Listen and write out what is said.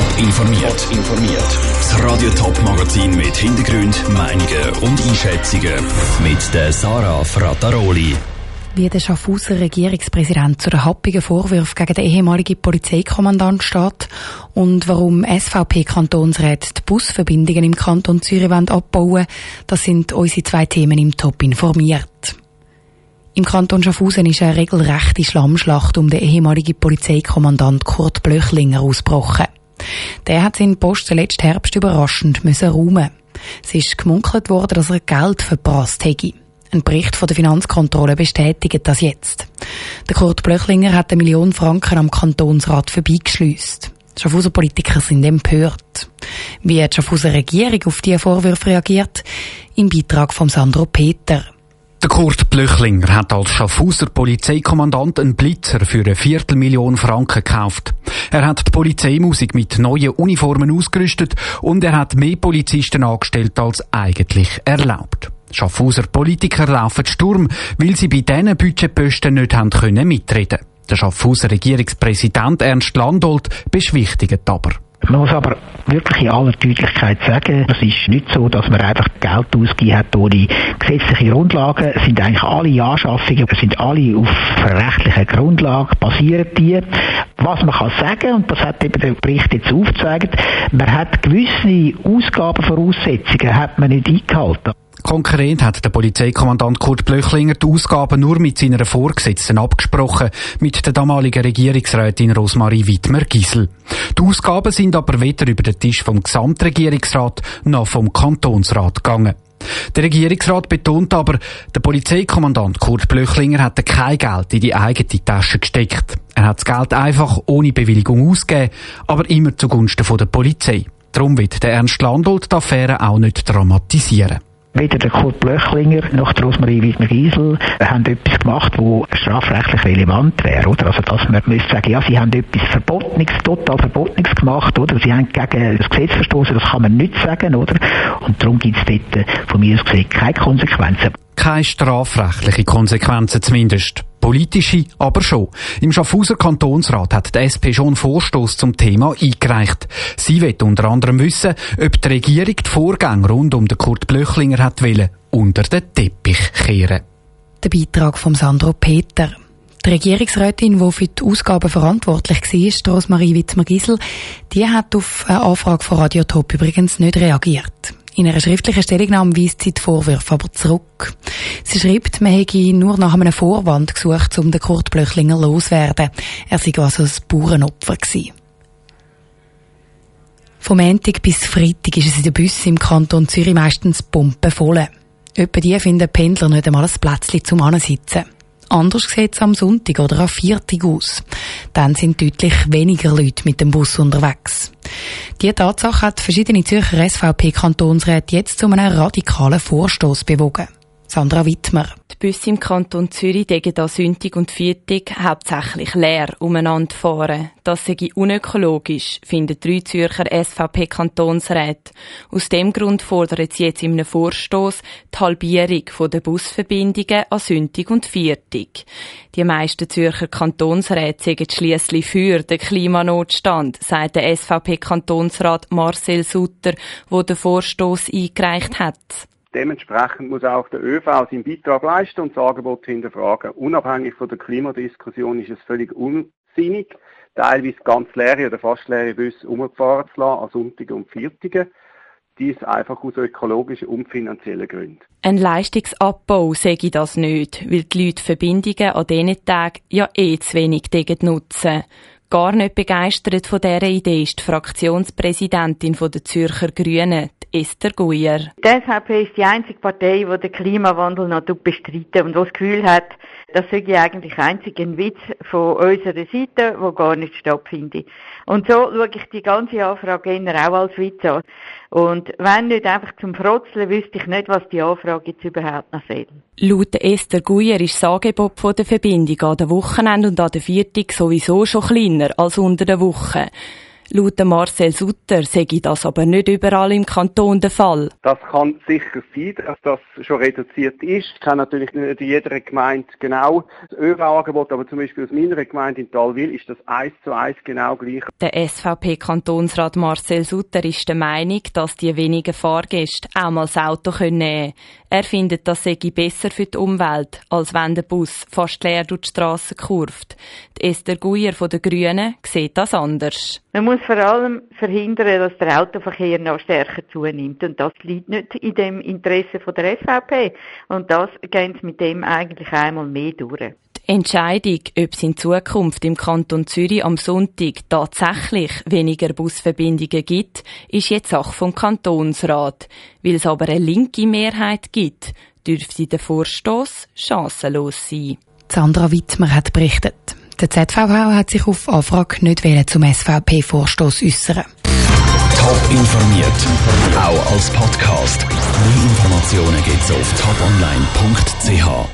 Top informiert. informiert. Das Radio Top Magazin mit Hintergrund, Meinungen und Einschätzungen mit der Sarah Frataroli. Wie der Schaffhauser Regierungspräsident zu den happigen Vorwürfen gegen den ehemaligen Polizeikommandant steht und warum SVP-Kantonsräte die Busverbindungen im Kanton Zürich abbauen das sind unsere zwei Themen im Top informiert. Im Kanton Schaffhausen ist eine regelrechte Schlammschlacht um den ehemaligen Polizeikommandant Kurt Blöchlinger ausgebrochen. Der hat seinen Posten letzten Herbst überraschend müssen räumen. Es ist gemunkelt worden, dass er Geld verprasst hätte. Ein Bericht von der Finanzkontrolle bestätigt das jetzt. Der Kurt Blöchlinger hat eine Million Franken am Kantonsrat vorbeigeschleust. Die Schaffhauser Politiker sind empört. Wie die Schaffhauser Regierung auf diese Vorwürfe reagiert? Im Beitrag von Sandro Peter. Der Kurt Blöchlinger hat als Schaffhauser Polizeikommandant einen Blitzer für eine Viertelmillion Franken gekauft. Er hat die Polizeimusik mit neuen Uniformen ausgerüstet und er hat mehr Polizisten angestellt als eigentlich erlaubt. Schaffhauser Politiker laufen Sturm, weil sie bei diesen Budgetposten nicht haben können mitreden. Der Schaffhauser Regierungspräsident Ernst Landolt beschwichtigt aber. Man muss aber wirklich in aller Deutlichkeit sagen, es ist nicht so, dass man einfach Geld ausgegeben hat ohne gesetzliche Grundlagen. Es sind eigentlich alle Anschaffungen, es sind alle auf rechtlichen Grundlagen basieren die. Was man kann sagen, und das hat eben der Bericht jetzt aufgezeigt, man hat gewisse Ausgabenvoraussetzungen hat man nicht eingehalten. Konkret hat der Polizeikommandant Kurt Blöchlinger die Ausgaben nur mit seiner Vorgesetzten abgesprochen, mit der damaligen Regierungsrätin Rosmarie Wittmer-Gisel. Die Ausgaben sind aber weder über den Tisch vom Gesamtregierungsrat noch vom Kantonsrat gegangen. Der Regierungsrat betont aber, der Polizeikommandant Kurt Blöchlinger hat kein Geld in die eigene Tasche gesteckt. Er hat das Geld einfach ohne Bewilligung ausgegeben, aber immer zugunsten der Polizei. Darum wird der Ernst Landolt die Affäre auch nicht dramatisieren. Weder der Kurt Blöchlinger noch der Rosmarie Wiesner-Giesel haben etwas gemacht, das strafrechtlich relevant wäre, oder? Also, dass man müsste sagen, ja, sie haben etwas Verbotenes, total Verbotenes gemacht, oder? Sie haben gegen das Gesetz verstoßen, das kann man nicht sagen, oder? Und darum gibt es dort von mir aus gesehen keine Konsequenzen. Keine strafrechtliche Konsequenzen zumindest. Politische aber schon. Im Schaffhauser Kantonsrat hat die SP schon einen Vorstoß zum Thema eingereicht. Sie wird unter anderem wissen, ob die Regierung die Vorgänge rund um den Kurt Blöchlinger hat wollen, unter den Teppich kehren. Der Beitrag von Sandro Peter. Die Regierungsrätin, die für die Ausgaben verantwortlich war, Rosmarie Wittmer-Gisel, die hat auf eine Anfrage von Radio Top übrigens nicht reagiert. In einer schriftlichen Stellungnahme weist sie die Vorwürfe aber zurück. Sie schreibt, man hätte nur nach einem Vorwand gesucht, um den Kurt Blöchlinger loszuwerden. Er sei also ein Bauernopfer gewesen. Vom Montag bis Freitag ist es in den Bussen im Kanton Zürich meistens pumpenvoll. Etwa die finden Pendler nicht einmal ein Plätzchen zum Ansitzen. Anders sieht es am Sonntag oder am Viertag aus. Dann sind deutlich weniger Leute mit dem Bus unterwegs. Diese Tatsache hat verschiedene Zürcher SVP-Kantonsräte jetzt zu einem radikalen Vorstoß bewogen. Sandra Wittmer. Die Busse im Kanton Zürich degen da Sündig und Viertig hauptsächlich leer umeinander fahren. Das sei unökologisch, finden drei Zürcher SVP-Kantonsräte. Aus dem Grund fordern sie jetzt in einem Vorstoß die Halbierung der Busverbindungen an Sündig und Viertig. Die meisten Zürcher Kantonsräte sagen schliesslich für den Klimanotstand, sagt der SVP-Kantonsrat Marcel Sutter, wo den Vorstoß eingereicht hat. Dementsprechend muss auch der ÖV seinen Beitrag leisten und das Angebot hinterfragen. Unabhängig von der Klimadiskussion ist es völlig unsinnig, teilweise ganz leere oder fast leere Busse umgefahren zu lassen an Sonntagen und Viertagen. Dies einfach aus ökologischen und finanziellen Gründen. Ein Leistungsabbau sage das nicht, weil die Leute Verbindungen an diesen Tagen ja eh zu wenig nutzen. Gar nicht begeistert von dieser Idee ist die Fraktionspräsidentin der Zürcher Grünen, Esther Guyer. Die SVP ist die einzige Partei, die den Klimawandel noch bestreitet und das Gefühl hat, das sei eigentlich einzig ein Witz von unserer Seite, wo gar nicht stattfindet. Und so schaue ich die ganze Anfrage eher auch als Witz an. Und wenn nicht einfach zum Frotzeln, wüsste ich nicht, was die Anfrage jetzt überhaupt noch soll. Laut Esther Guyer ist das Angebot der Verbindung an den Wochenende und an den Viertag sowieso schon kleiner als unter der Woche. Laut Marcel Sutter sei das aber nicht überall im Kanton der Fall. Das kann sicher sein, dass das schon reduziert ist. Ich kenne natürlich nicht in jeder Gemeinde genau das ÖV-Angebot, aber zum Beispiel aus meiner Gemeinde in Talwil ist das eins zu eins genau gleich. Der SVP-Kantonsrat Marcel Sutter ist der Meinung, dass die wenigen Fahrgäste auch mal das Auto nehmen können. Er findet, das sei besser für die Umwelt, als wenn der Bus fast leer durch die Strasse kurft. Die Esther Guyer von den Grünen sieht das anders. Man muss vor allem verhindern, dass der Autoverkehr noch stärker zunimmt. Und das liegt nicht in dem Interesse von der SVP. Und das gehen sie mit dem eigentlich einmal mehr durch. Die Entscheidung, ob es in Zukunft im Kanton Zürich am Sonntag tatsächlich weniger Busverbindungen gibt, ist jetzt Sache vom Kantonsrat. Weil es aber eine linke Mehrheit gibt, dürfte der Vorstoß chancenlos sein. Sandra Wittmer hat berichtet. Der ZVH hat sich auf Anfrage nicht zum SVP-Vorstoß äußern. Top informiert, auch als Podcast. Mehr Informationen gibt's auf toponline.ch.